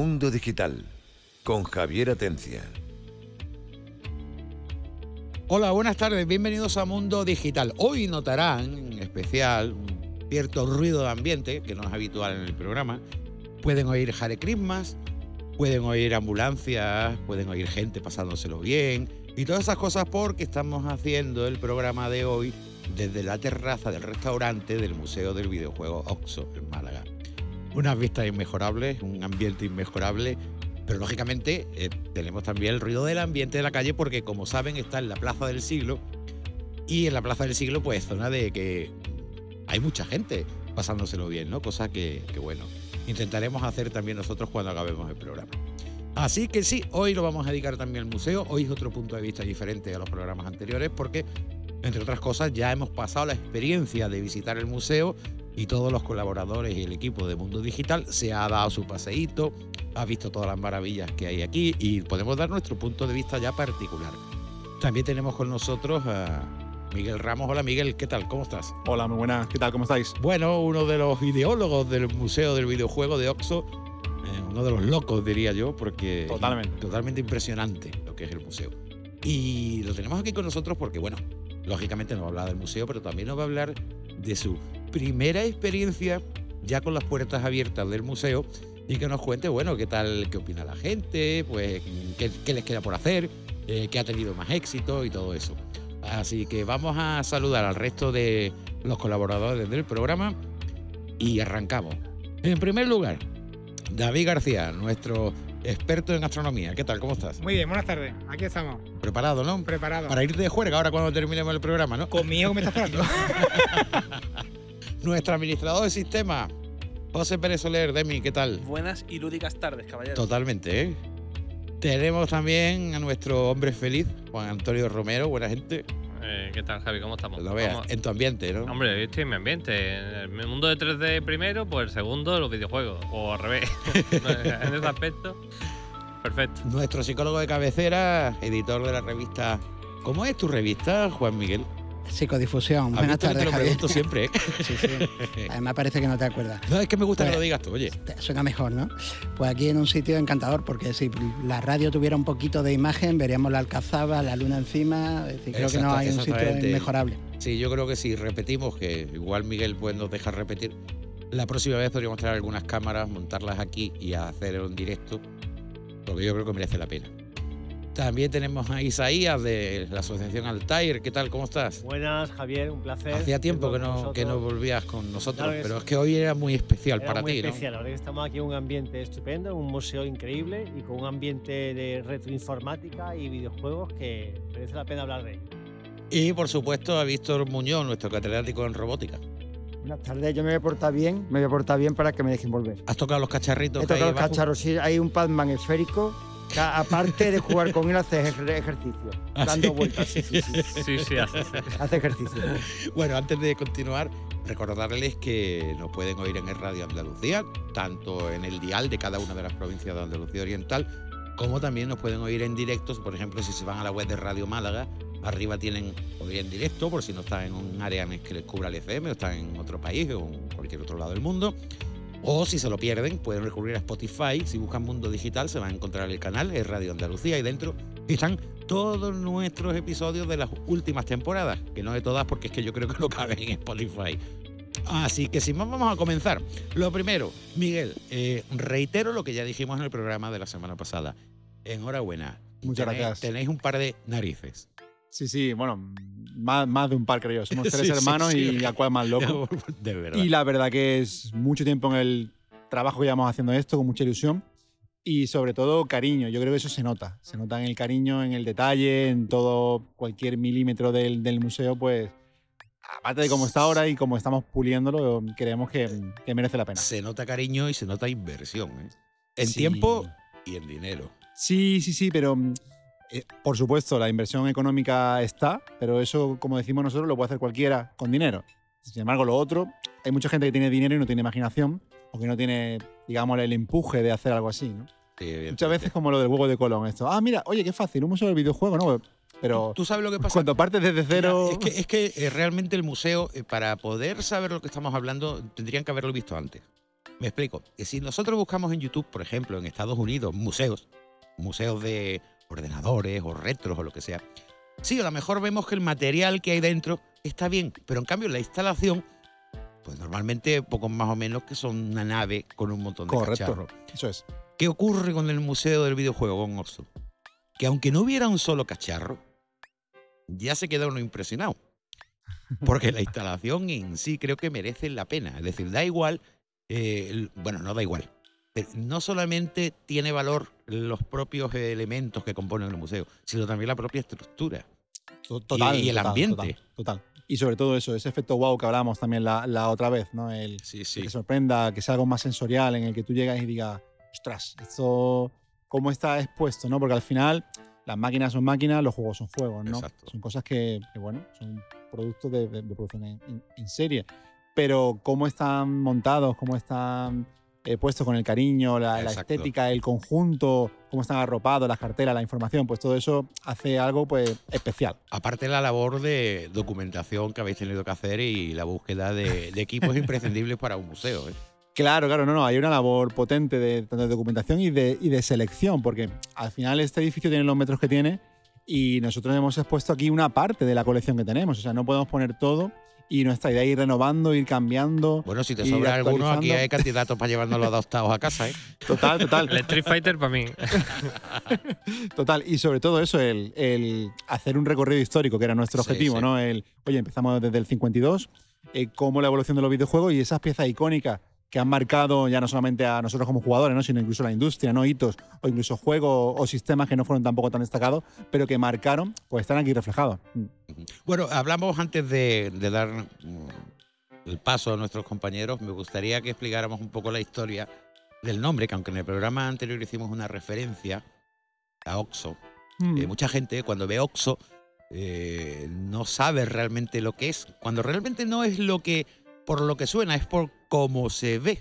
Mundo Digital con Javier Atencia. Hola, buenas tardes, bienvenidos a Mundo Digital. Hoy notarán en especial un cierto ruido de ambiente que no es habitual en el programa. Pueden oír Hare Christmas, pueden oír ambulancias, pueden oír gente pasándoselo bien y todas esas cosas porque estamos haciendo el programa de hoy desde la terraza del restaurante del Museo del Videojuego Oxo en Málaga. Unas vistas inmejorables, un ambiente inmejorable pero lógicamente eh, tenemos también el ruido del ambiente de la calle porque como saben está en la Plaza del Siglo y en la Plaza del Siglo pues zona de que hay mucha gente pasándoselo bien, ¿no? Cosa que, que bueno, intentaremos hacer también nosotros cuando acabemos el programa. Así que sí, hoy lo vamos a dedicar también al museo, hoy es otro punto de vista diferente a los programas anteriores porque entre otras cosas ya hemos pasado la experiencia de visitar el museo y todos los colaboradores y el equipo de Mundo Digital se ha dado su paseíto, ha visto todas las maravillas que hay aquí y podemos dar nuestro punto de vista ya particular. También tenemos con nosotros a Miguel Ramos. Hola Miguel, ¿qué tal? ¿Cómo estás? Hola, muy buenas. ¿Qué tal? ¿Cómo estáis? Bueno, uno de los ideólogos del Museo del Videojuego de Oxo, eh, uno de los locos diría yo, porque totalmente. totalmente impresionante lo que es el museo. Y lo tenemos aquí con nosotros porque, bueno, lógicamente nos va a hablar del museo, pero también nos va a hablar de su primera experiencia ya con las puertas abiertas del museo y que nos cuente, bueno, qué tal, qué opina la gente, pues qué, les queda por hacer, eh, qué ha tenido más éxito y todo eso. Así que vamos a saludar al resto de los colaboradores del programa y arrancamos. En primer lugar, David García, nuestro experto en astronomía. ¿Qué tal? ¿Cómo estás? Muy bien, buenas tardes. Aquí estamos. Preparado, ¿no? Preparado. Para ir de juerga ahora cuando terminemos el programa, ¿no? Conmigo me estás esperando. Nuestro administrador de sistema, José Pérez Soler, Demi, ¿qué tal? Buenas y lúdicas tardes, caballero. Totalmente, ¿eh? Tenemos también a nuestro hombre feliz, Juan Antonio Romero, buena gente. Eh, ¿Qué tal, Javi? ¿Cómo estamos? Lo veas, en tu ambiente, ¿no? Hombre, yo estoy en mi ambiente. En el mundo de 3D primero, pues el segundo, los videojuegos. O al revés. en ese aspecto, perfecto. Nuestro psicólogo de cabecera, editor de la revista. ¿Cómo es tu revista, Juan Miguel? Psicodifusión. Buenas tardes, te lo Javier. pregunto siempre, ¿eh? Sí, sí. Además parece que no te acuerdas. No, es que me gusta que Pues, lo digas tú, oye. Suena mejor, ¿no? Pues aquí en un sitio encantador, porque si la radio tuviera un poquito de imagen, veríamos la alcazaba, la luna encima. Es decir, creo que no hay un sitio inmejorable. Sí, yo creo que si repetimos, que igual Miguel pues, nos deja repetir, la próxima vez podríamos traer algunas cámaras, montarlas aquí y hacer un directo, porque yo creo que merece la pena. También tenemos a Isaías de la Asociación Altair. ¿Qué tal? ¿Cómo estás? Buenas, Javier, un placer. Hacía tiempo que no, que no volvías con nosotros, Claro pero sí. es que hoy era muy especial Era para muy ti, ¿no? especial, la verdad que estamos aquí en un ambiente estupendo, un museo increíble y con un ambiente de retroinformática y videojuegos que merece la pena hablar de ello. Y por supuesto a Víctor Muñoz, nuestro catedrático en robótica. Buenas tardes, yo me voy a portar bien, me voy a portar bien para que me dejen volver. ¿Has tocado los cacharritos? He tocado los cacharros, sí, hay un Padman esférico, aparte de jugar con él hace ejer- ejercicio, ¿Ah, dando sí? vueltas, sí, sí, sí, Sí, sí, hace. hace ejercicio. Bueno, antes de continuar, recordarles que nos pueden oír en el Radio Andalucía, tanto en el dial de cada una de las provincias de Andalucía Oriental, como también nos pueden oír en directo, por ejemplo, si se van a la web de Radio Málaga, arriba tienen oír en directo, por si no están en un área en el que les cubra el FM o están en otro país o en cualquier otro lado del mundo. O si se lo pierden, pueden recurrir a Spotify. Si buscan Mundo Digital, se van a encontrar el canal, es Radio Andalucía, y dentro están todos nuestros episodios de las últimas temporadas, que no de todas, porque es que yo creo que no caben en Spotify. Así que sin más, vamos a comenzar. Lo primero, Miguel, eh, reitero lo que ya dijimos en el programa de la semana pasada. Enhorabuena. Muchas Tenéis- gracias. Tenéis un par de narices. Sí, sí, bueno, más, más de un par creo yo. Somos tres Sí, sí, hermanos sí. y a cuál más loco. De verdad. Y la verdad que es mucho tiempo en el trabajo que llevamos haciendo esto, con mucha ilusión. Y sobre todo cariño, yo creo que eso se nota. Se nota en el cariño, en el detalle, en todo, cualquier milímetro del, del museo, pues aparte de cómo está ahora y cómo estamos puliéndolo, creemos que, que merece la pena. Se nota cariño y se nota inversión. ¿eh? En Sí. tiempo y en dinero. Sí, sí, sí, pero mm, eh, por supuesto la inversión económica está, pero eso, como decimos nosotros, lo puede hacer cualquiera con dinero. Sin embargo, lo otro, hay mucha gente que tiene dinero y no tiene imaginación, o que no tiene, digamos, el empuje de hacer algo así, ¿no? Sí, Muchas veces como lo del huevo de Colón, esto. Ah, mira, oye, qué fácil, un museo del videojuego, ¿no? Pero ¿Tú sabes lo que pasa? cuando partes desde cero... Es que, es que eh, realmente el museo, eh, para poder saber lo que estamos hablando, tendrían que haberlo visto antes. Me explico. Que Si nosotros buscamos en YouTube, por ejemplo, en Estados Unidos, museos, museos de ordenadores o retros o lo que sea, sí, a lo mejor vemos que el material que hay dentro está bien, pero en cambio la instalación, pues normalmente poco más o menos que son una nave con un montón de Correcto. cacharros. Eso es. ¿Qué ocurre con el Museo del Videojuego, con Oxo? Que aunque no hubiera un solo cacharro, ya se queda uno impresionado. Porque la instalación en sí creo que merece la pena. Es decir, da igual, eh, bueno, no da igual. No solamente tiene valor los propios elementos que componen el museo, sino también la propia estructura. To- Total. y el total, ambiente. Total, total. Y sobre todo eso, ese efecto wow que hablábamos también la, la otra vez, ¿no? El Sí, que sí. te sorprenda, que sea algo más sensorial, en el que tú llegas y digas, ostras, esto, ¿cómo está expuesto, no? Porque al final, las máquinas son máquinas, los juegos son juegos, ¿no? Exacto. Son cosas que, que, bueno, son productos de, de- de producción en, en- en serie. Pero cómo están montados, cómo están eh, puestos con el cariño, la, la estética, el conjunto, cómo están arropados, las cartelas, la información, pues todo eso hace algo pues especial. Aparte la labor de documentación que habéis tenido que hacer y la búsqueda de, de equipos imprescindibles para un museo. ¿eh? Claro, claro, no, no, hay una labor potente de, tanto de documentación y de, y de selección, porque al final este edificio tiene los metros que tiene y nosotros hemos expuesto aquí una parte de la colección que tenemos, o sea, no podemos poner todo y nuestra idea es ir renovando, ir cambiando. Bueno, si te sobra alguno, aquí hay candidatos para llevárnoslo adoptados a casa. ¿eh? Total, total. El Street Fighter para mí. Total, y sobre todo eso, el, el hacer un recorrido histórico, que era nuestro Sí, objetivo, sí. ¿no? El, oye, empezamos desde el 52, eh, cómo la evolución de los videojuegos y esas piezas icónicas que han marcado ya no solamente a nosotros como jugadores, ¿no? sino incluso a la industria, ¿no? hitos o incluso juegos o sistemas que no fueron tampoco tan destacados, pero que marcaron, pues están aquí reflejados. Mm. Bueno, hablamos antes de, de dar mm, el paso a nuestros compañeros. Me gustaría que explicáramos un poco la historia del nombre, que aunque en el programa anterior hicimos una referencia a Oxo, Mm. eh, mucha gente cuando ve Oxo eh, no sabe realmente lo que es, cuando realmente no es lo que por lo que suena, es por cómo se ve.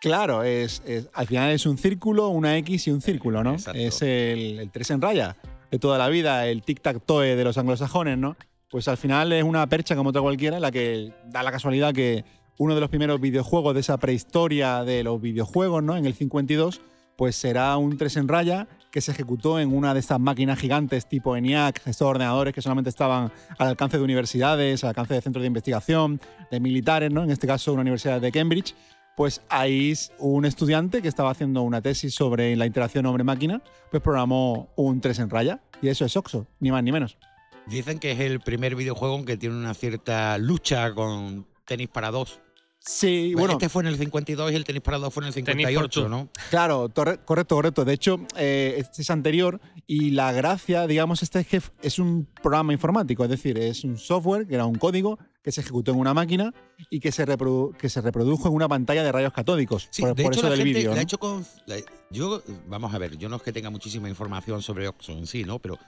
Claro, es, es- al final es un círculo, una X y un círculo, ¿no? Exacto. Es el, el tres en raya de toda la vida, el tic-tac-toe de los anglosajones, ¿no? Pues al final es una percha como otra cualquiera, en la que da la casualidad que uno de los primeros videojuegos de esa prehistoria de los videojuegos, ¿no? En el 52, pues será un tres en raya que se ejecutó en una de estas máquinas gigantes tipo ENIAC, estos ordenadores que solamente estaban al alcance de universidades, al alcance de centros de investigación, de militares, ¿no? En este caso, una universidad de Cambridge pues ahí un estudiante que estaba haciendo una tesis sobre la interacción hombre-máquina, pues programó un 3 en raya. Y eso es OXO, ni más ni menos. Dicen que es el primer videojuego en que tiene una cierta lucha con tenis para dos. Sí, bueno, este fue en el 52 y el tenis para dos fue en el Tenis for 58, two. ¿no? claro, correcto, correcto. De hecho, eh, este es anterior y la gracia, digamos, este es que es un programa informático, es decir, es un software que era un código que se ejecutó en una máquina y que se, reprodu- que se reprodujo en una pantalla de rayos catódicos. Sí, por, de por hecho eso la del gente vídeo. la ¿no? ha hecho con... la- yo, vamos a ver, yo no es que tenga muchísima información sobre Oxo en sí, ¿no? Pero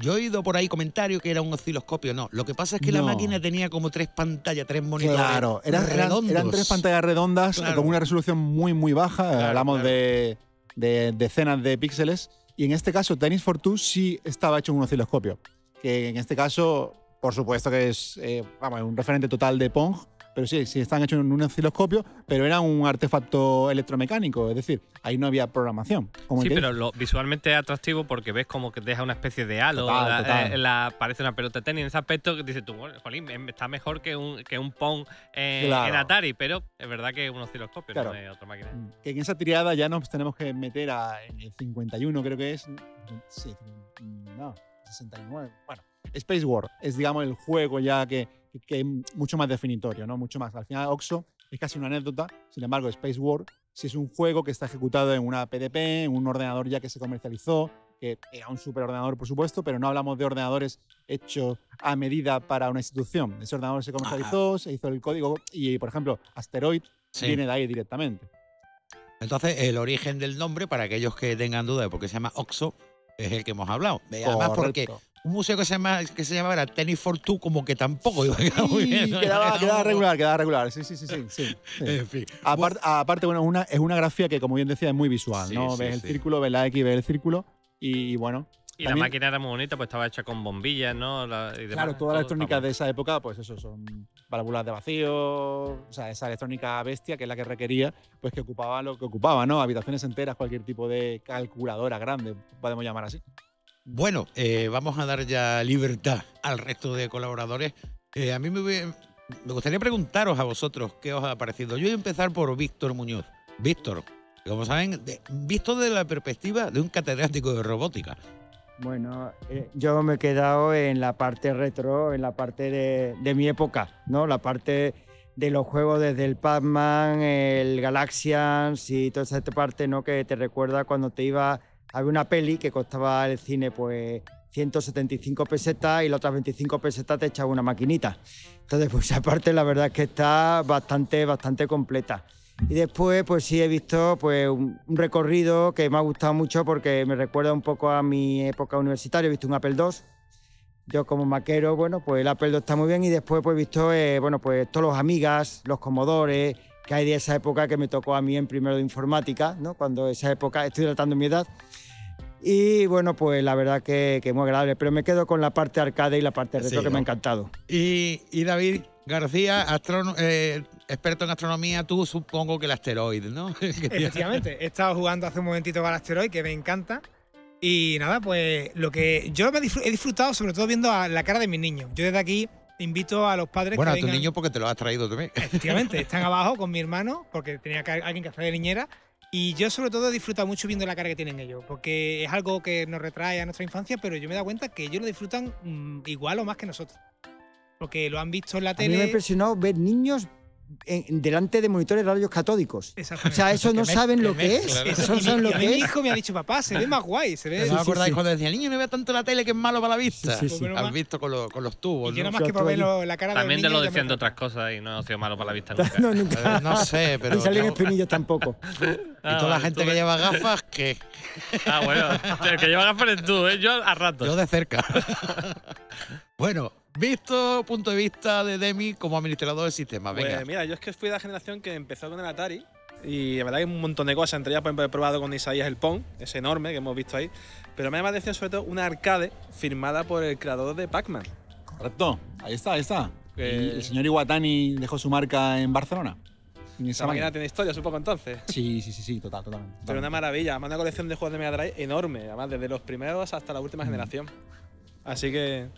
yo he oído por ahí comentarios que era un osciloscopio, no. Lo que pasa es que la No. máquina tenía como tres pantallas, tres monitores Claro, eran, eran- eran tres pantallas redondas eh, Claro. con una resolución muy, muy baja. Claro, Hablamos claro. De, de decenas de píxeles. Y en este caso, Tennis for Two sí estaba hecho en un osciloscopio. Que en este caso, por supuesto que es eh, vamos, un referente total de Pong. Pero sí, sí están hechos en un osciloscopio, pero era un artefacto electromecánico. Es decir, ahí no había programación. Como Sí, pero lo, visualmente es atractivo porque ves como que deja una especie de halo. Total, la- total. eh, la- parece una pelota de tenis. En ese aspecto que dices tú, bueno, jolín, em, está mejor que un, que un Pong eh, Claro. en Atari, pero es verdad que es un osciloscopio, Claro. no es otra máquina. que en esa tirada ya nos tenemos que meter a, en el 51, creo que es. Sí, no, 69. Bueno, Space War es, digamos, el juego ya que, que es mucho más definitorio, ¿no? Mucho más. Al final, Oxo es casi una anécdota. Sin embargo, Space War sí es un juego que está ejecutado en una PDP, en un ordenador ya que se comercializó, que era un superordenador, por supuesto, pero no hablamos de ordenadores hechos a medida para una institución. Ese ordenador se comercializó, se hizo el código y, por ejemplo, Asteroid Sí. viene de ahí directamente. Entonces, el origen del nombre, para aquellos que tengan duda de por qué se llama Oxo, es el que hemos hablado. Además, porque un museo que se, llama, que se llamara Tennis for Two, como que tampoco iba a quedar muy bien. quedaba, quedaba regular, quedaba regular. Sí, sí, sí, sí. sí, sí. En fin. Aparte, aparte, bueno, una, es una grafía que, como bien decía, es muy visual, Sí, ¿no? sí, ves el círculo, ves la X, ves el círculo y, bueno, Y También- la máquina era muy bonita, pues estaba hecha con bombillas, ¿no? La- y demás, claro, toda la electrónica de esa época, pues eso, son válvulas de vacío, o sea, esa electrónica bestia que es la que requería, pues que ocupaba lo que ocupaba, ¿no? Habitaciones enteras, cualquier tipo de calculadora grande, podemos llamar así. Bueno, eh, vamos a dar ya libertad al resto de colaboradores. Eh, a mí me, me gustaría preguntaros a vosotros qué os ha parecido. Yo voy a empezar por Víctor Muñoz. Víctor, como saben, visto desde la perspectiva de un catedrático de robótica. Bueno, eh, yo me he quedado en la parte retro, en la parte de, mi época, ¿no? La parte de los juegos desde el Pac-Man, el Galaxians y toda esa parte, ¿no? Que te recuerda cuando te iba a una peli que costaba el cine, pues 175 pesetas y las otras 25 pesetas te echaba una maquinita. Entonces, pues esa la verdad es que está bastante, bastante completa. Y después, pues sí, he visto pues, un, recorrido que me ha gustado mucho porque me recuerda un poco a mi época universitaria. He visto un Apple II. Yo como maquero, bueno, pues el Apple II está muy bien y después pues he visto, eh, bueno, pues todos los amigas, los comodores que hay de esa época que me tocó a mí en primero de informática, ¿no? Cuando esa época, estoy tratando mi edad. Y bueno, pues la verdad que, que muy agradable, pero me quedo con la parte arcade y la parte retro Sí, que me ¿no? ha encantado. Y, y David García, astrono- eh, experto en astronomía, tú supongo que el asteroide, ¿no? Efectivamente, he estado jugando hace un momentito con el asteroid, que me encanta. Y nada, pues lo que yo me he disfrutado sobre todo viendo a la cara de mis niños. Yo desde aquí invito a los padres Bueno, a que tu vengan- niño porque te lo has traído también. Efectivamente, están abajo con mi hermano porque tenía que- alguien que hacer de niñera. Y yo sobre todo he disfrutado mucho viendo la cara que tienen ellos, porque es algo que nos retrae a nuestra infancia, pero yo me he dado cuenta que ellos lo disfrutan mm, igual o más que nosotros. Porque lo han visto en la A mí me ha tele. impresionado ver niños en- delante de monitores de radios catódicos. O sea, eso no saben lo que es. Eso, no saben mi- lo que mi es. hijo me ha dicho, papá, se ve más guay, se ve. ¿No Sí, acordáis sí. cuando decía, niño, no vea tanto la tele que es malo para la vista? Sí, sí, sí. Menos Has visto con, los- con los tubos, Y yo ¿no? más que por ver lo- la cara de También te los lo niños decían de otras cosas y no ha sido malo para la vista nunca. No, nunca. No sé, pero... Ni salen no- espinillos tampoco. y toda la gente que lleva gafas, que Ah, bueno, el que lleva gafas eres tú, ¿eh? yo a ratos. yo de cerca. bueno, visto punto de vista de Demi como administrador del sistema, venga. Pues mira, yo es que fui de la generación que empezó con el Atari y la verdad que hay un montón de cosas. Entre ellas, por ejemplo, he probado con Isaías el Pong, ese enorme que hemos visto ahí. Pero me llama la atención sobre todo una arcade firmada por el creador de Pac-Man. Correcto, ahí está, ahí está. Eh. El, señor Iwatani dejó su marca en Barcelona. En esa Esa máquina tiene historia, supongo entonces. Sí, sí, sí, sí, total, totalmente. Pero una maravilla, además una colección de juegos de Mega Drive enorme, además desde los primeros hasta la última generación. Así que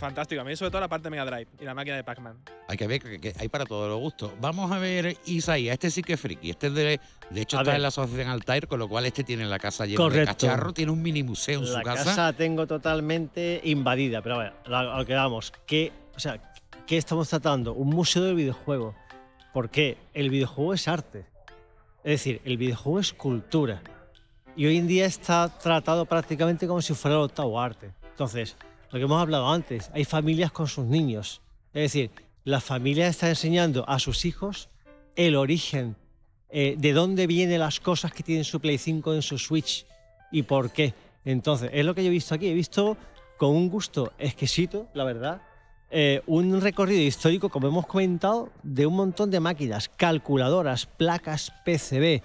fantástico, a mí sobre todo la parte de Mega Drive y la máquina de Pac-Man. Hay que ver que, que hay para todos los gustos. Vamos a ver Isaías, este sí que es friki. Este es de, de hecho A está ver. en la asociación Altair, con lo cual este tiene la casa llena de Correcto. cacharro, tiene un mini museo en la su casa. casa tengo totalmente invadida, pero a ver, a lo que vamos, ¿qué, o sea, ¿qué estamos tratando? Un museo del videojuego. ¿Por qué? El videojuego es arte. Es decir, el videojuego es cultura. Y hoy en día está tratado prácticamente como si fuera el octavo arte. Entonces, lo que hemos hablado antes, hay familias con sus niños. Es decir, la familia está enseñando a sus hijos el origen, eh, de dónde vienen las cosas que tienen su Play 5 en su Switch y por qué. Entonces, es lo que yo he visto aquí. He visto con un gusto exquisito, la verdad, eh, un recorrido histórico, como hemos comentado, de un montón de máquinas, calculadoras, placas PCB,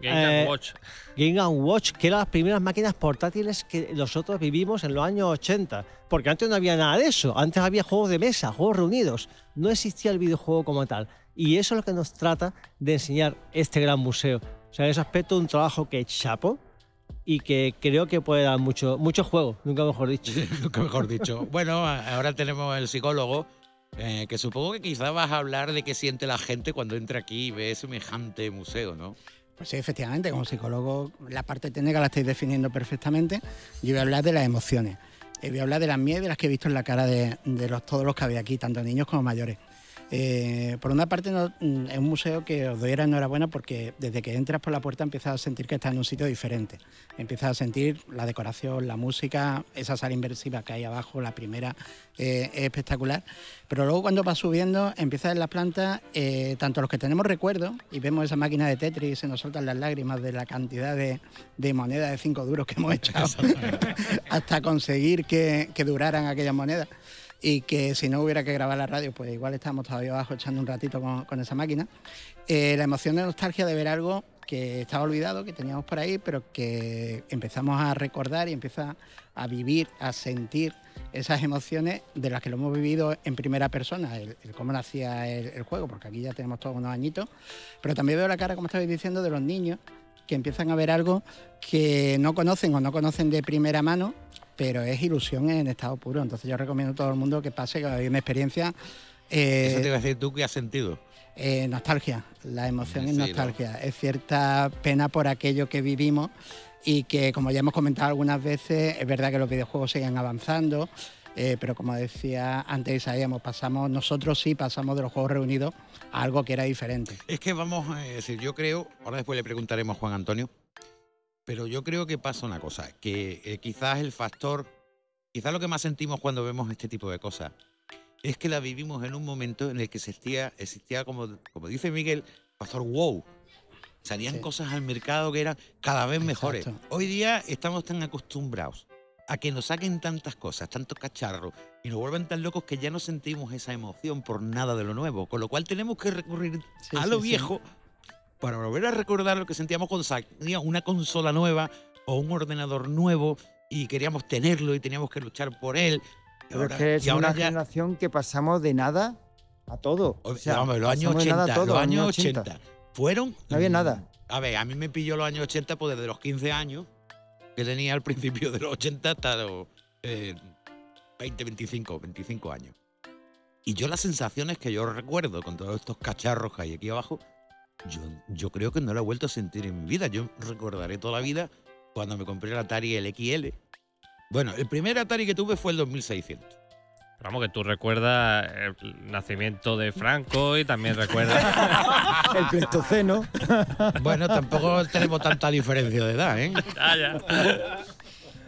Game Eh, Watch. Game Watch, que eran las primeras máquinas portátiles que nosotros vivimos en los años 80. Porque antes no había nada de eso. Antes había juegos de mesa, juegos reunidos. No existía el videojuego como tal. Y eso es lo que nos trata de enseñar este gran museo. O sea, en ese aspecto, un trabajo que chapo y que creo que puede dar mucho, mucho juego, nunca mejor dicho. Nunca mejor dicho. Bueno, a- ahora tenemos el psicólogo, eh, que supongo que quizás vas a hablar de qué siente la gente cuando entra aquí y ve semejante museo, ¿no? Pues sí, efectivamente, como psicólogo, la parte técnica la estáis definiendo perfectamente. Yo voy a hablar de las emociones. Eh, voy a hablar de las mías de las que he visto en la cara de, todos los que había aquí, tanto niños como mayores. Eh, por una parte, no- mm, es un museo que os doy la enhorabuena porque desde que entras por la puerta empiezas a sentir que estás en un sitio diferente. Empiezas a sentir la decoración, la música, esa sala inversiva que hay abajo, la primera, eh, es espectacular. Pero luego cuando vas subiendo, empiezas en las plantas, eh, tanto los que tenemos recuerdos y vemos esa máquina de Tetris y se nos soltan las lágrimas de la cantidad de, de monedas de 5 duros que hemos echado hasta conseguir que, que duraran aquellas monedas. Y que si no hubiera que grabar la radio, pues igual estábamos todavía abajo echando un ratito con, esa máquina. Eh, la emoción de nostalgia de ver algo que estaba olvidado, que teníamos por ahí, pero que empezamos a recordar y empieza a vivir, a sentir esas emociones de las que lo hemos vivido en primera persona, el, el cómo nacía el, el juego, porque aquí ya tenemos todos unos añitos, pero también veo la cara, como estabais diciendo, de los niños que empiezan a ver algo que no conocen o no conocen de primera mano, pero es ilusión en estado puro. Entonces yo recomiendo a todo el mundo que pase, que hay una experiencia... eh, Eso te iba a decir tú, ¿qué has sentido? eh, nostalgia, la emoción es nostalgia, es cierta pena por aquello que vivimos y que como ya hemos comentado algunas veces, es verdad que los videojuegos siguen avanzando, eh, pero como decía antes Isaías, hemos- pasamos, nosotros sí pasamos de los juegos reunidos a algo que era diferente. Es que vamos a decir, yo creo, ahora después le preguntaremos a Juan Antonio, pero yo creo que pasa una cosa, que eh, quizás el factor, quizás lo que más sentimos cuando vemos este tipo de cosas, es que la vivimos en un momento en el que existía, existía como, como dice Miguel, factor wow. Salían Sí. cosas al mercado que eran cada vez mejores. Hoy día estamos tan acostumbrados a que nos saquen tantas cosas, tantos cacharros, y nos vuelven tan locos que ya no sentimos esa emoción por nada de lo nuevo. Con lo cual tenemos que recurrir Sí, a lo sí. viejo para volver a recordar lo que sentíamos cuando salía una consola nueva o un ordenador nuevo y queríamos tenerlo y teníamos que luchar por él. Pero ahora, es que es y ahora una ya- generación que pasamos de nada a todo. o sea, vamos, los años pasamos de 80, nada a todo, los años 80, fueron... No había mm, nada. A ver, a mí me pilló los años 80 pues desde los 15 años que tenía al principio de los 80 hasta los eh, 20, 25, 25 años. Y yo las sensaciones que yo recuerdo con todos estos cacharros que hay aquí abajo, yo, yo creo que no lo he vuelto a sentir en mi vida. Yo recordaré toda la vida cuando me compré el Atari el XL. Bueno, el primer Atari que tuve fue el 2600. Pero vamos, que tú recuerdas el nacimiento de Franco y también recuerdas. El Pleistoceno. Bueno, tampoco tenemos tanta diferencia de edad, ¿eh? Ah, ya.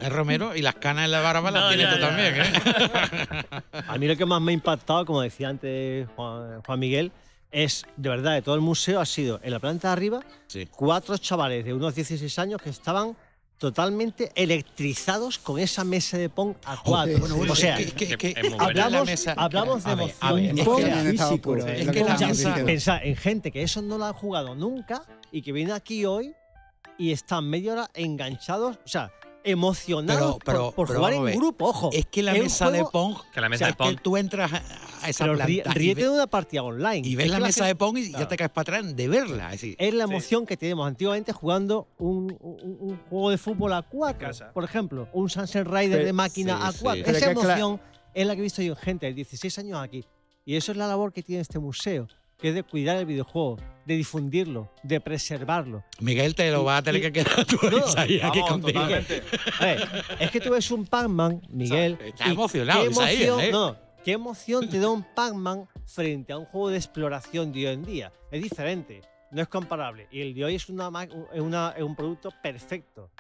El Romero y las canas en la barba las tienes tú ya. también, ¿eh? A mí lo que más me ha impactado, como decía antes Juan, Juan Miguel, es de verdad de todo el museo ha sido en la planta de arriba Sí. cuatro chavales de unos 16 años que estaban totalmente electrizados con esa mesa de pong a cuatro. Bueno, bueno, o sea, es que, que- la hablamos, mesa- hablamos de A ver, emoción. a ver, es Pong que es la mesa-. Pensar en gente que eso no lo ha jugado nunca y que viene aquí hoy y están media hora enganchados, o sea, emocionados Pero- pero- por, por pero jugar en grupo, ojo. Es que la mesa de Pong. Que la o mesa sea, de es que Pong. tú entras a, esa Pero planta ríete de una partida online. y ves Es la que mesa gente- de Pong y ya Claro. te caes para atrás de verla. Es decir, Es la Sí. emoción que teníamos antiguamente jugando un, un- un juego de fútbol a cuatro, por ejemplo, un Sunset Rider Pero- de máquina sí, a sí. cuatro. Pero Esa emoción es la que he visto yo en gente de 16 años aquí. Y eso es la labor que tiene este museo, que es de cuidar el videojuego, de difundirlo, de preservarlo. Miguel te lo Y- va a tener y- que quedar tú No, Isaías, aquí contigo. A ver, es que tú ves un Pac-Man, Miguel. está y emocionado, ¿qué Isaías, emoción, ¿eh? no, ¿Qué emoción te da un Pac-Man frente a un juego de exploración de hoy en día? Es diferente, no es comparable. Y el de hoy es, una, una- es un producto perfecto.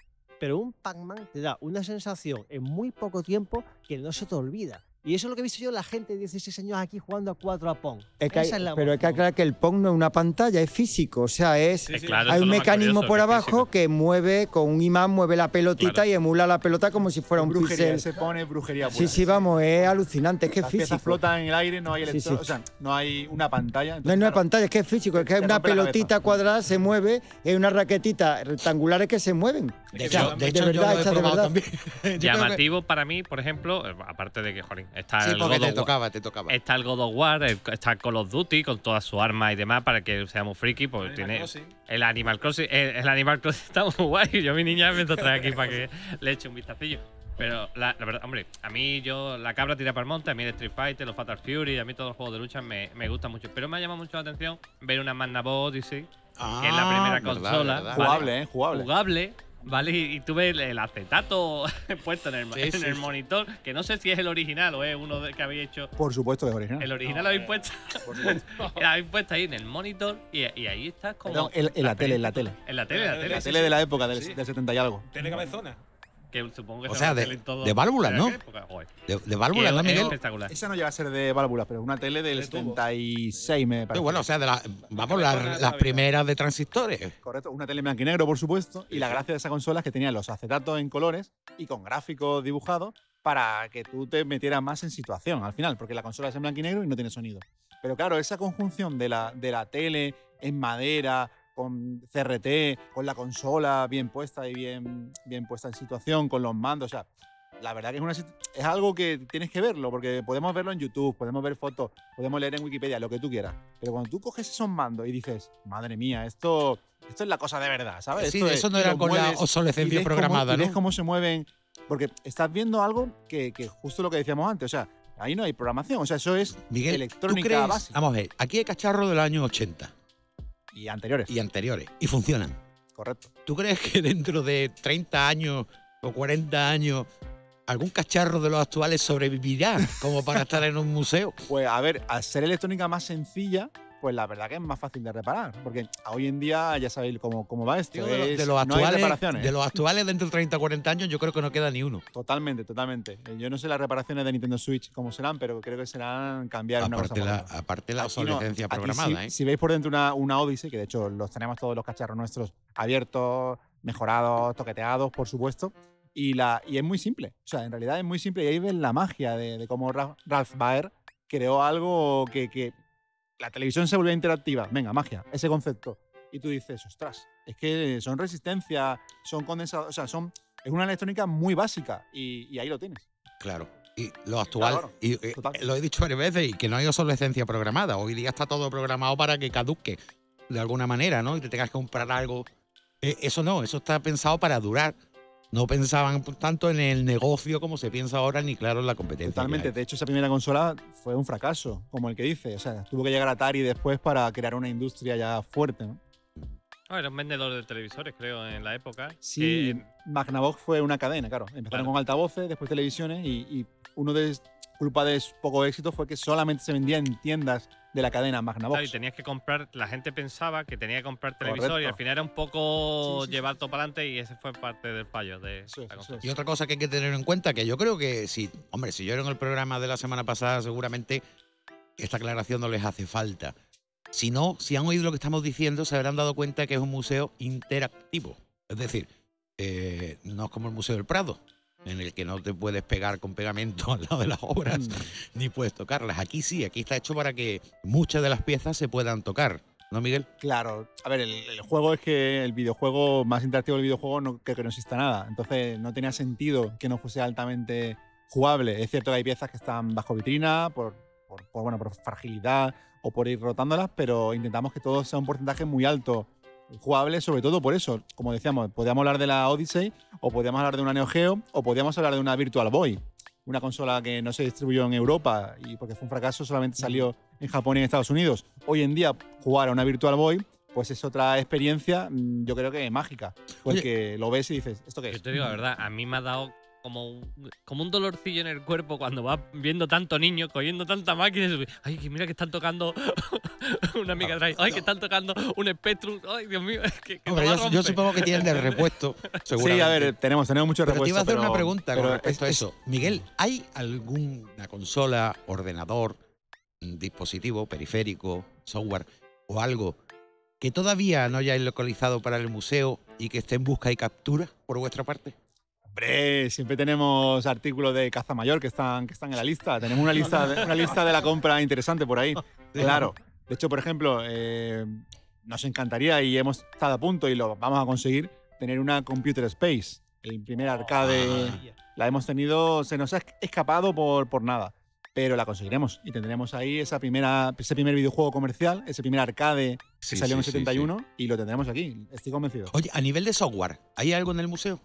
Pero un Pac-Man te da una sensación en muy poco tiempo que no se te olvida. Y eso es lo que he visto yo la gente de 16 años aquí jugando a 4 a Pong. Es que hay- Esa es la pero hay que aclarar que el Pong no es una pantalla, es físico. O sea, es. Sí, sí. claro, hay un es mecanismo curioso, por que es abajo físico. que mueve, con un imán mueve la pelotita Claro. y emula la pelota como si fuera un brujería, píxel. se pone brujería pura. Sí, sí, vamos, es alucinante, es que es Las piezas físico. flotan en el aire, no hay electro- sí. o sea, no hay una pantalla. No entonces, es una claro, pantalla, es que es físico, es que hay una pelotita cuadrada, se mueve, hay unas raquetitas rectangulares que se mueven. De O hecho, sea, de de hecho, yo verdad, lo he de probado verdad. también. Llamativo para mí, por ejemplo, aparte de que, jolín, está Sí, el porque God te of War- tocaba, te tocaba. Está el God of War, el- está Call of Duty con todas sus armas y demás para que seamos friki, pues Animal tiene Crossing. el Animal Crossing. El, el Animal Crossing está muy guay. Yo a mi niña me lo trae aquí para que le eche un vistacillo. Pero la, la verdad, hombre, a mí yo la cabra tira para el monte, a mí el Street Fighter, los Fatal Fury, a mí todos los juegos de lucha me, me gustan mucho. Pero me ha llamado mucho la atención ver una Magnavox Odyssey, que es la primera Ah, verdad, consola. verdad. ¿vale? Jugable, ¿eh? Jugable. jugable, ¿vale? Y, y tú ves el, acetato puesto en el, Sí, en sí, el sí. monitor, que no sé si es el original o es uno de- que habéis hecho. Por supuesto que es original. El original lo habéis puesto, lo habéis puesto ahí en el monitor y, y ahí estás como. En- en la tele, en la tele. En la tele, en la tele. La sí, tele sí. de la época, del, Sí. del 70 y algo. Tiene cabezona. Que supongo que O será sea, una de- todo- de válvulas, de ¿no? De, de válvula, ¿no, es- Miguel? Es. Esa no llega a ser de válvulas, pero es una tele del De tubos. 76, me Sí, parece. bueno, o sea, de la- vamos, las, la primeras de transistores. Correcto, una tele en blanco y negro, por supuesto. Y la gracia de esa consola es que tenía los acetatos en colores y con gráficos dibujados para que tú te metieras más en situación al final, porque la consola es en blanco y negro y no tiene sonido. Pero claro, esa conjunción de la, de la tele en madera, con CRT, con la consola bien puesta y bien, bien puesta en situación, con los mandos. O sea, la verdad que es, una, es algo que tienes que verlo, porque podemos verlo en YouTube, podemos ver fotos, podemos leer en Wikipedia, lo que tú quieras. Pero cuando tú coges esos mandos y dices, madre mía, esto, esto es la cosa de verdad, ¿sabes? Sí, Esto eso es- no era con la obsolescencia ves cómo- programada, y ves ¿no? cómo se mueven, porque estás viendo algo que, que justo lo que decíamos antes, o sea, ahí no hay programación, o sea, eso es Miguel, ¿tú electrónica crees? básica Vamos a ver, aquí hay cacharros de los años 80 y anteriores, y anteriores y funcionan. correcto. ¿Tú crees que dentro de 30 años o 40 años algún cacharro de los actuales sobrevivirá como para estar en un museo? Pues a ver, al ser electrónica más sencilla, pues la verdad que es más fácil de reparar, porque hoy en día ya sabéis cómo, cómo va esto. De, los- es- de los no hay actuales, reparaciones. de los actuales dentro de 30 o 40 años yo creo que no queda ni uno. Totalmente, totalmente. Eh, Yo no sé las reparaciones de Nintendo Switch cómo serán, pero creo que serán cambiar una cosa Aparte por la, aparte la no, obsolescencia aquí programada, si, ¿eh? si veis por dentro una, una Odyssey, que de hecho los tenemos todos los cacharros nuestros abiertos, mejorados, toqueteados, por supuesto. Y, la, y es muy simple. O sea, en realidad es muy simple. Y ahí ves la magia de, de cómo Ra- Ralph Baer creó algo que, que la televisión se volvió interactiva. Venga, magia, ese concepto. Y tú dices, ostras, es que son resistencia, son condensadores, o sea, son, es una electrónica muy básica. Y, y ahí lo tienes. Claro. Y lo actual, claro, y, eh, lo he dicho varias veces, y que no hay obsolescencia programada. Hoy día está todo programado para que caduque de alguna manera, ¿no? Y te tengas que comprar algo. Eh, eso no, eso está pensado para durar. No pensaban tanto en el negocio como se piensa ahora, ni claro en la competencia. Totalmente. De hecho, esa primera consola fue un fracaso, como el que dice. O sea, tuvo que llegar Atari después para crear una industria ya fuerte. ¿no? Ah, era un vendedor de televisores, creo, en la época. Sí, que- Magnavox fue una cadena, claro. Empezaron Claro. con altavoces, después televisiones y, y uno de culpa de su poco éxito fue que solamente se vendía en tiendas de la cadena Magnavox. Claro, y tenías que comprar, la gente pensaba que tenía que comprar televisor y al final era un poco Sí, sí, sí, llevar todo para adelante y ese fue parte del fallo de es, la. Y otra cosa que hay que tener en cuenta, que yo creo que si, hombre, si yo era en el programa de la semana pasada, seguramente esta aclaración no les hace falta. Si no, si han oído lo que estamos diciendo, se habrán dado cuenta que es un museo interactivo. Es decir, eh, no es como el Museo del Prado, en el que no te puedes pegar con pegamento al lado de las obras, Mm. ni puedes tocarlas. Aquí sí, aquí está hecho para que muchas de las piezas se puedan tocar. ¿No, Miguel? Claro, a ver, el, el juego es que el videojuego más interactivo del videojuego no, que, que no exista nada. Entonces no tenía sentido que no fuese altamente jugable. Es cierto que hay piezas que están bajo vitrina por, por, por, bueno, por fragilidad o por ir rotándolas, pero intentamos que todo sea un porcentaje muy alto jugable, sobre todo por eso. Como decíamos, podíamos hablar de la Odyssey, o podíamos hablar de una Neo Geo, o podíamos hablar de una Virtual Boy, una consola que no se distribuyó en Europa y porque fue un fracaso, solamente salió en Japón y en Estados Unidos. Hoy en día, jugar a una Virtual Boy, pues es otra experiencia, mm, yo creo que mágica, porque lo ves y dices, ¿esto qué es? Yo te digo la verdad, a mí me ha dado como un, como un dolorcillo en el cuerpo cuando vas viendo tanto niño, cogiendo tanta máquina. Ay, que mira que están tocando una Mega Drive. Ay, que están tocando un Spectrum. Ay, Dios mío, es que, que Hombre, yo, yo supongo que tienen de repuesto. Sí, a ver, tenemos, tenemos muchos Pero te iba a repuestos, hacer una pregunta con respecto a es- eso. Miguel, ¿hay alguna consola, ordenador, dispositivo, periférico, software o algo que todavía no hayáis localizado para el museo y que esté en busca y captura por vuestra parte? Hombre, siempre tenemos artículos de caza mayor que están, que están en la lista. Tenemos una lista, de, una lista de la compra interesante por ahí. Claro. De hecho, por ejemplo, eh, nos encantaría y hemos estado a punto y lo vamos a conseguir tener una Computer Space. El primer arcade la hemos tenido, se nos ha escapado por, por nada. Pero la conseguiremos y tendremos ahí esa primera, ese primer videojuego comercial, ese primer arcade que Sí, salió en el sí, sí, 71 y lo tendremos aquí. Estoy convencido. Oye, a nivel de software, ¿hay algo en el museo?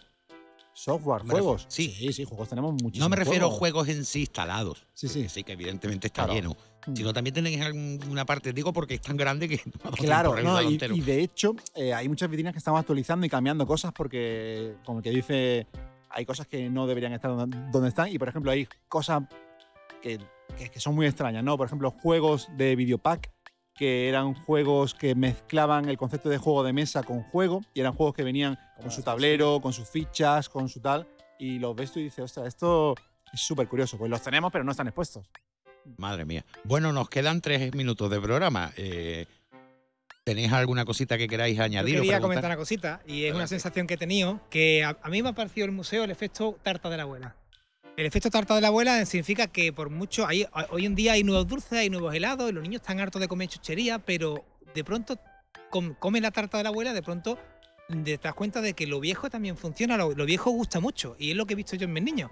Software, Me juegos. sí. sí, sí, juegos tenemos muchísimos. No me refiero a juegos. en sí instalados. Sí, sí. que sí, que evidentemente está Claro. lleno. Mm. Sino también tenéis alguna parte, digo porque es tan grande que no Claro, no, y, y de hecho eh, hay muchas vitrinas que estamos actualizando y cambiando cosas porque, como el que dice, hay cosas que no deberían estar donde, donde están y, por ejemplo, hay cosas que, que- que son muy extrañas, ¿no? Por ejemplo, juegos de videopack que eran juegos que mezclaban el concepto de juego de mesa con juego y eran juegos que venían con su tablero, con sus fichas, con su tal y los ves tú y dices, ostras, esto es súper curioso. Pues los tenemos pero no están expuestos. Madre mía. Bueno, nos quedan tres minutos de programa. Eh, ¿Tenéis alguna cosita que queráis Yo añadir? o quería comentar una cosita y es una sensación que he tenido que a, a mí me ha parecido el museo el efecto tarta de la abuela. El efecto tarta de la abuela significa que por mucho hay, hoy en día hay nuevos dulces, hay nuevos helados y los niños están hartos de comer chuchería, pero de pronto com- come la tarta de la abuela, de pronto te das cuenta de que lo viejo también funciona, lo, lo viejo gusta mucho. Y es lo que he visto yo en mis niños.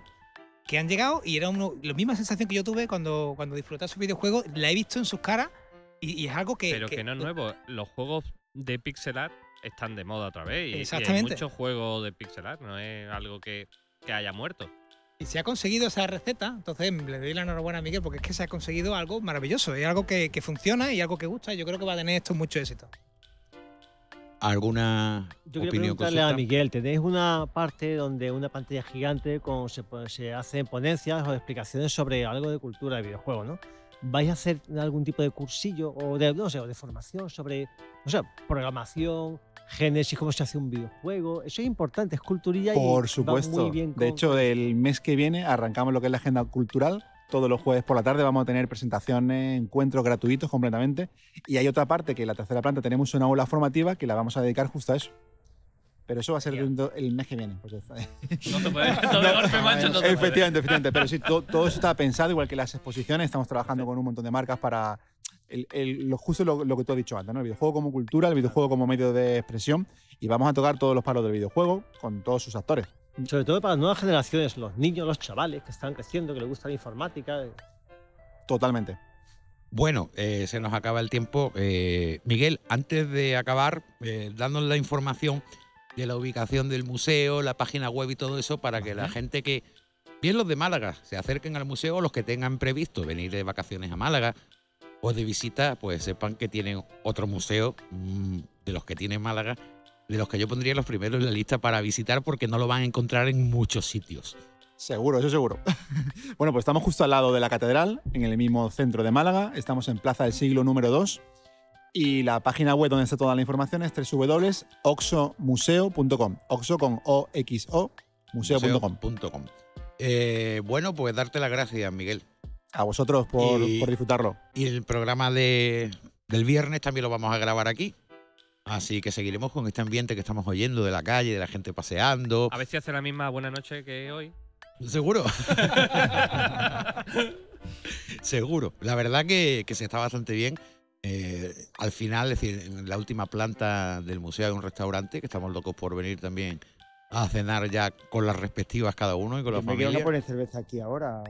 Que han llegado y era uno, la misma sensación que yo tuve cuando, cuando disfrutaba su videojuego, la he visto en sus caras y, y es algo que. Pero que, no es nuevo. Los juegos de pixel art están de moda otra vez. Y, y hay muchos juegos de pixel art, no es algo que, que haya muerto. Y se ha conseguido esa receta, entonces le doy la enhorabuena a Miguel porque es que se ha conseguido algo maravilloso, es algo que, que funciona y algo que gusta y yo creo que va a tener esto mucho éxito. ¿Alguna Yo quería opinión? preguntarle a? Miguel, tenéis una parte donde una pantalla gigante con se, pone- se hacen ponencias o explicaciones sobre algo de cultura de videojuegos, ¿no? ¿Vais a hacer algún tipo de cursillo o de, no sé, o de formación sobre, o sea, programación, génesis, cómo se hace un videojuego? Eso es importante, es culturilla y va supuesto. muy bien De con- hecho, el mes que viene arrancamos lo que es la agenda cultural. Todos los jueves por la tarde vamos a tener presentaciones, encuentros gratuitos completamente. Y hay otra parte que en la tercera planta tenemos una aula formativa que la vamos a dedicar justo a eso. Pero eso va a ser el mes que viene. porque- No se puede. Golpe, no se puede. efectivamente, efectivamente. Pero sí, to- todo, eso está pensado, igual que las exposiciones. Estamos trabajando con un montón de marcas para. el- el- lo justo lo, lo que tú has dicho antes, ¿no? El videojuego como cultura, el videojuego como medio de expresión. Y vamos a tocar todos los palos del videojuego con todos sus actores. Sobre todo para las nuevas generaciones, los niños, los chavales que están creciendo, que les gusta la informática. Totalmente. Bueno, eh, se nos acaba el tiempo. Eh, Miguel, antes de acabar, eh, dándonos la información de la ubicación del museo, la página web y todo eso, para que la gente que, bien los de Málaga, se acerquen al museo, o los que tengan previsto venir de vacaciones a Málaga o de visita, pues sepan que tienen otro museo mm, de los que tiene Málaga, de los que yo pondría los primeros en la lista para visitar, porque no lo van a encontrar en muchos sitios. Seguro, eso seguro. bueno, pues estamos justo al lado de la catedral, en el mismo centro de Málaga. Estamos en Plaza del Siglo número 2. Y la página web donde está toda la información es www.oxomuseo.com. Oxo con O-X-O, museo.com. Museo.com. Eh, bueno, pues darte las gracias, Miguel. A vosotros por, Y- por disfrutarlo. Y el programa de, del viernes también lo vamos a grabar aquí. Así que seguiremos con este ambiente que estamos oyendo de la calle, de la gente paseando. A ver si hace la misma buena noche que hoy. Seguro. Seguro. La verdad que, que se está bastante bien. Eh, al final, es decir, en la última planta del museo hay un restaurante que estamos locos por venir también a cenar ya con las respectivas cada uno y con la me quiero familia. poner cerveza aquí ahora.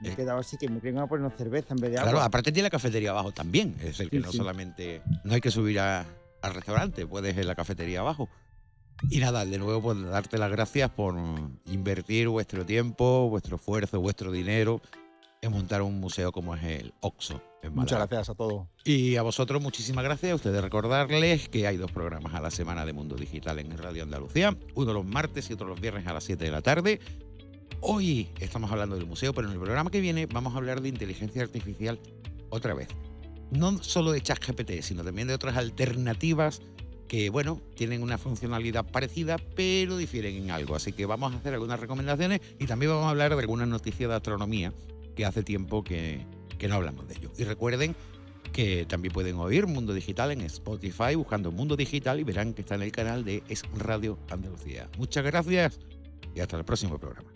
Me he Eh. quedado así que me quiero poner una cerveza en vez de Claro, agua. aparte tiene la cafetería abajo también. Es decir, que Sí, no sí. solamente. No hay que subir a- al restaurante, puedes en la cafetería abajo. Y nada, de nuevo, pues darte las gracias por invertir vuestro tiempo, vuestro esfuerzo, vuestro dinero en montar un museo como es el Oxo. En Muchas gracias a todos. Y a vosotros, muchísimas gracias. A ustedes recordarles que hay dos programas a la semana de Mundo Digital en Radio Andalucía. Uno los martes y otro los viernes a las 7 de la tarde. Hoy estamos hablando del museo, pero en el programa que viene vamos a hablar de inteligencia artificial otra vez. No solo de ChatGPT, sino también de otras alternativas que, bueno, tienen una funcionalidad parecida, pero difieren en algo. Así que vamos a hacer algunas recomendaciones y también vamos a hablar de algunas noticias de astronomía que hace tiempo que, que no hablamos de ello. Y recuerden que también pueden oír Mundo Digital en Spotify buscando Mundo Digital y verán que está en el canal de Es Radio Andalucía. Muchas gracias y hasta el próximo programa.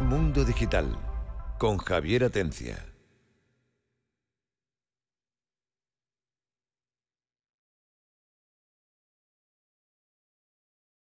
Mundo Digital con Javier Atencia.